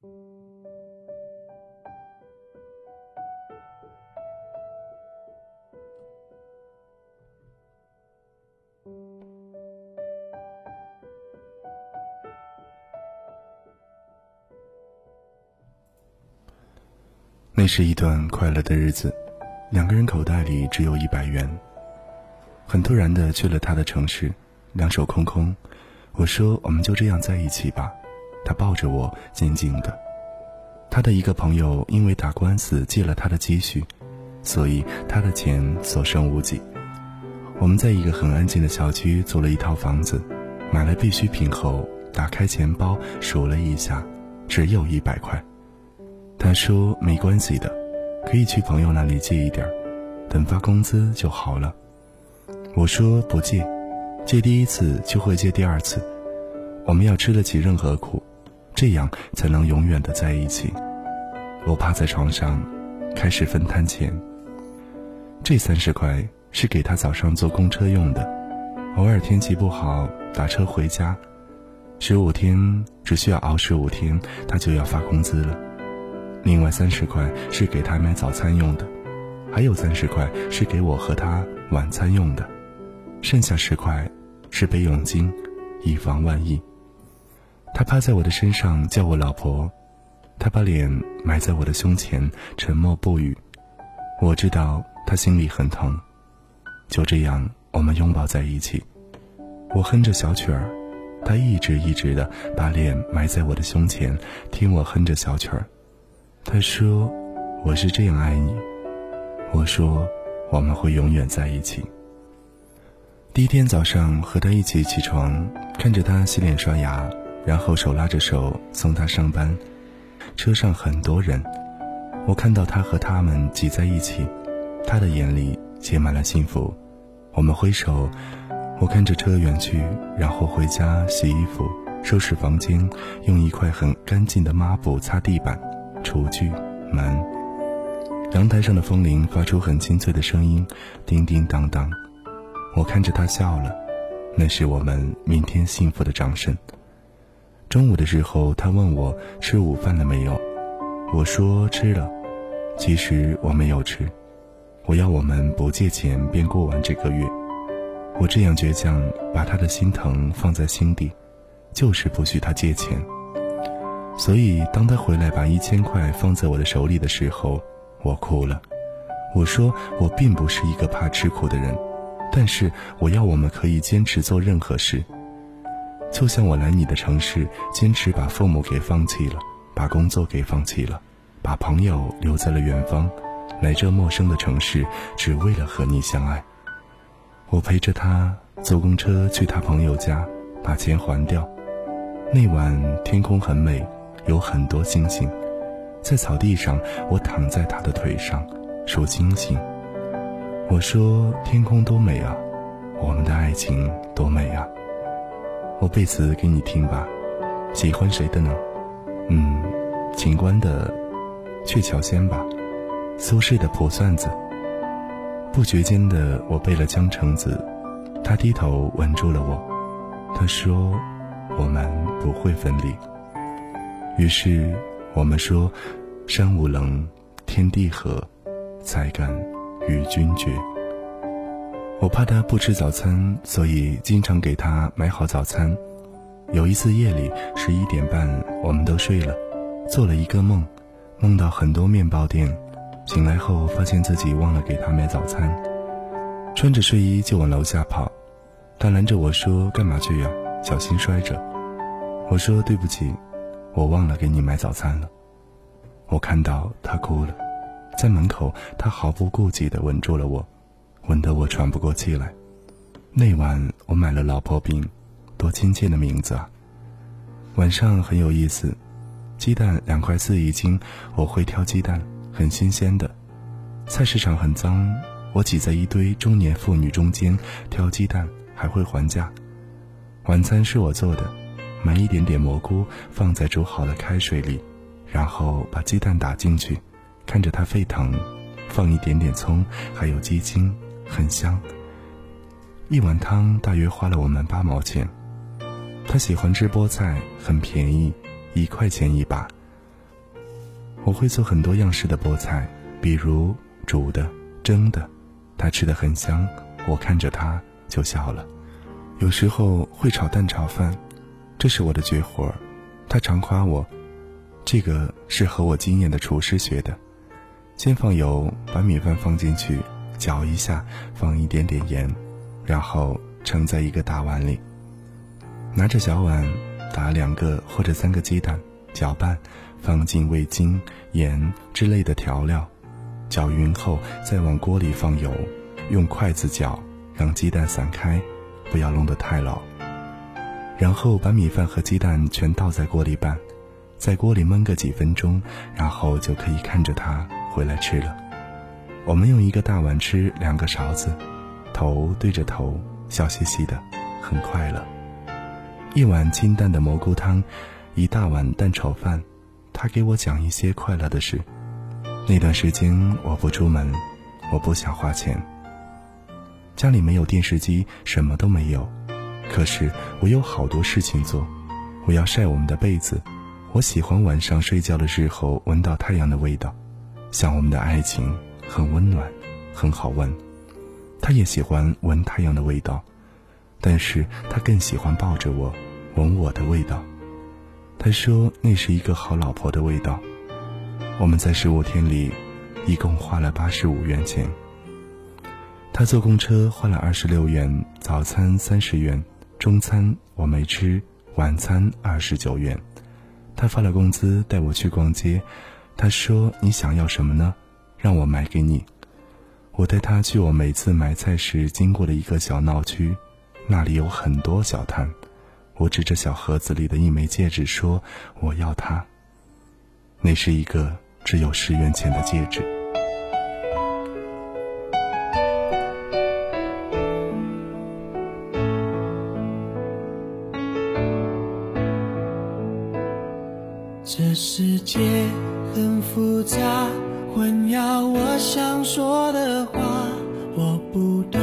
那是一段快乐的日子，两个人口袋里只有一百元。很突然的去了他的城市，两手空空。我说：“我们就这样在一起吧。”他抱着我，静静的。他的一个朋友因为打官司借了他的积蓄，所以他的钱所剩无几。我们在一个很安静的小区租了一套房子，买了必需品后，打开钱包数了一下，只有一百块。他说：“没关系的，可以去朋友那里借一点等发工资就好了。”我说：“不借，借第一次就会借第二次。我们要吃得起任何苦，这样才能永远的在一起。”我趴在床上，开始分摊钱。这三十块是给他早上坐公车用的，偶尔天气不好打车回家。十五天只需要熬十五天，他就要发工资了。另外三十块是给他买早餐用的，还有三十块是给我和他晚餐用的，剩下十块是备用金，以防万一。他趴在我的身上叫我老婆，他把脸埋在我的胸前，沉默不语。我知道他心里很疼。就这样，我们拥抱在一起。我哼着小曲儿，他一直一直的把脸埋在我的胸前，听我哼着小曲儿。他说：“我是这样爱你。”我说：“我们会永远在一起。”第一天早上和他一起起床，看着他洗脸刷牙，然后手拉着手送他上班。车上很多人，我看到他和他们挤在一起，他的眼里写满了幸福。我们挥手，我看着车远去，然后回家洗衣服、收拾房间，用一块很干净的抹布擦地板。厨具门，阳台上的风铃发出很清脆的声音，叮叮当当。我看着他笑了，那是我们明天幸福的掌声。中午的时候，他问我吃午饭了没有，我说吃了。其实我没有吃，我要我们不借钱便过完这个月。我这样倔强，把他的心疼放在心底，就是不许他借钱。所以，当他回来把一千块放在我的手里的时候，我哭了。我说：“我并不是一个怕吃苦的人，但是我要我们可以坚持做任何事。就像我来你的城市，坚持把父母给放弃了，把工作给放弃了，把朋友留在了远方，来这陌生的城市，只为了和你相爱。我陪着他坐公车去他朋友家，把钱还掉。那晚天空很美。”有很多星星，在草地上，我躺在他的腿上数星星。我说：“天空多美啊，我们的爱情多美啊。”我背词给你听吧，喜欢谁的呢？嗯，秦观的《鹊桥仙》吧，苏轼的《卜算子》。不觉间的，我背了《江城子》，他低头吻住了我，他说：“我们不会分离。”于是，我们说：“山无棱，天地合，才敢与君绝。”我怕他不吃早餐，所以经常给他买好早餐。有一次夜里十一点半，我们都睡了，做了一个梦，梦到很多面包店。醒来后，发现自己忘了给他买早餐，穿着睡衣就往楼下跑。他拦着我说：“干嘛去呀？小心摔着。”我说：“对不起。”我忘了给你买早餐了。我看到他哭了，在门口，他毫不顾忌地吻住了我，闻得我喘不过气来。那晚我买了老婆饼，多亲切的名字啊！晚上很有意思，鸡蛋两块四一斤，我会挑鸡蛋，很新鲜的。菜市场很脏，我挤在一堆中年妇女中间挑鸡蛋，还会还价。晚餐是我做的。买一点点蘑菇放在煮好的开水里，然后把鸡蛋打进去，看着它沸腾，放一点点葱，还有鸡精，很香。一碗汤大约花了我们八毛钱。他喜欢吃菠菜，很便宜，一块钱一把。我会做很多样式的菠菜，比如煮的、蒸的，他吃的很香，我看着他就笑了。有时候会炒蛋炒饭，这是我的绝活儿，他常夸我，这个是和我经验的厨师学的。先放油，把米饭放进去，搅一下，放一点点盐，然后盛在一个大碗里。拿着小碗，打两个或者三个鸡蛋，搅拌，放进味精、盐之类的调料，搅匀后再往锅里放油，用筷子搅，让鸡蛋散开，不要弄得太老。然后把米饭和鸡蛋全倒在锅里拌，在锅里焖个几分钟，然后就可以看着它。回来吃了，我们用一个大碗吃两个勺子，头对着头，笑嘻嘻的，很快乐。一碗清淡的蘑菇汤，一大碗蛋炒饭，他给我讲一些快乐的事。那段时间我不出门，我不想花钱。家里没有电视机，什么都没有，可是我有好多事情做。我要晒我们的被子，我喜欢晚上睡觉的时候闻到太阳的味道。像我们的爱情很温暖，很好闻。他也喜欢闻太阳的味道，但是他更喜欢抱着我，闻我的味道。他说那是一个好老婆的味道。我们在十五天里，一共花了八十五元钱。他坐公车花了二十六元，早餐三十元，中餐我没吃，晚餐二十九元。他发了工资带我去逛街。他说：“你想要什么呢？让我买给你。”我带他去我每次买菜时经过的一个小闹区，那里有很多小摊。我指着小盒子里的一枚戒指说：“我要它。”那是一个只有十元钱的戒指。不懂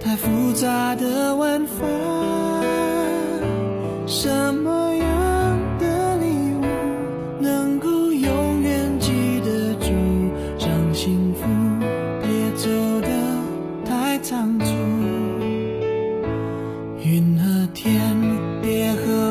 太复杂的玩法什么样的礼物能够永远记得住？让幸福别走的太仓促。云和天别和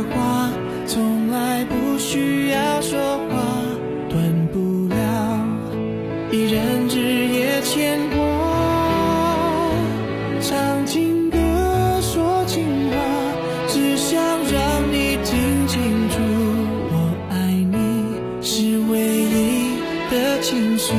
情就。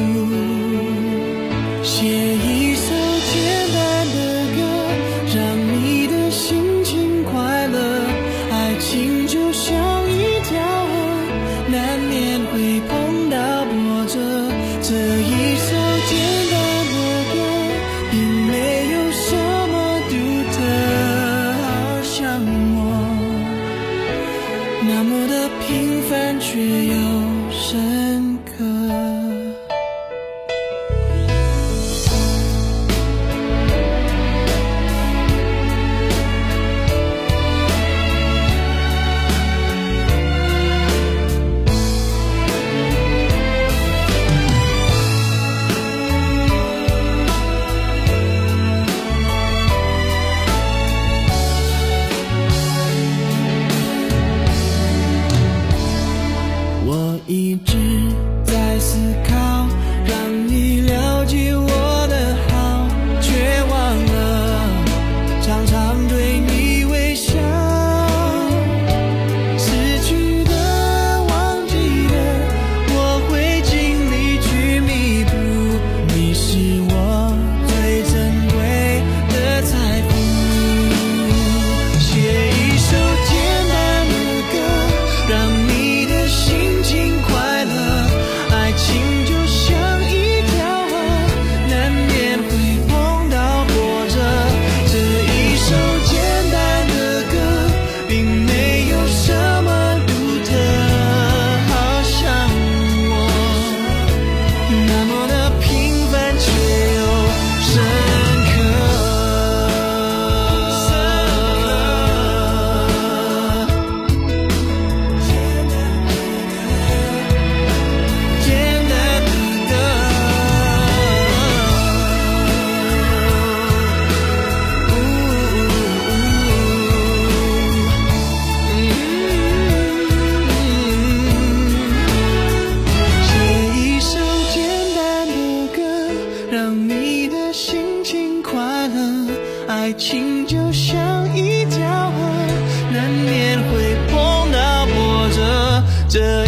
这